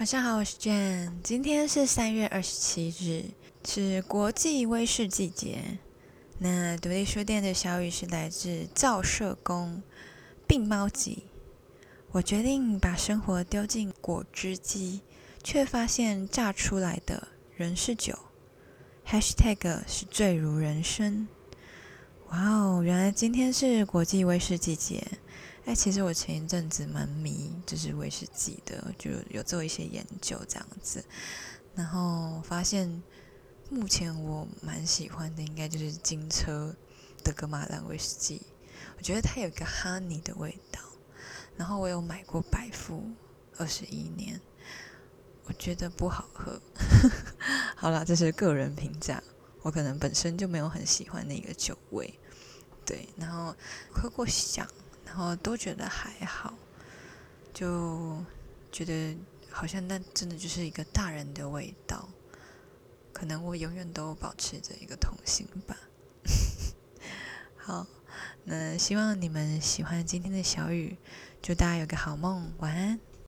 晚上好，我是 Jane。今天是三月二十七日，是国际威士忌节。那独立书店的小雨是来自照射工病猫集。我决定把生活丢进果汁机，却发现榨出来的仍是酒。Hashtag 是醉如人生。哇哦，原来今天是国际威士忌节。哎，其实我前一阵子蛮迷，就是威士忌的，就有做一些研究这样子，然后发现目前我蛮喜欢的，应该就是金车的格马兰威士忌，我觉得它有一个哈尼的味道。然后我有买过百富二十一年，我觉得不好喝。好了，这是个人评价，我可能本身就没有很喜欢那个酒味，对，然后喝过想。然后都觉得还好，就觉得好像那真的就是一个大人的味道，可能我永远都保持着一个童心吧。好，那希望你们喜欢今天的小雨，祝大家有个好梦，晚安。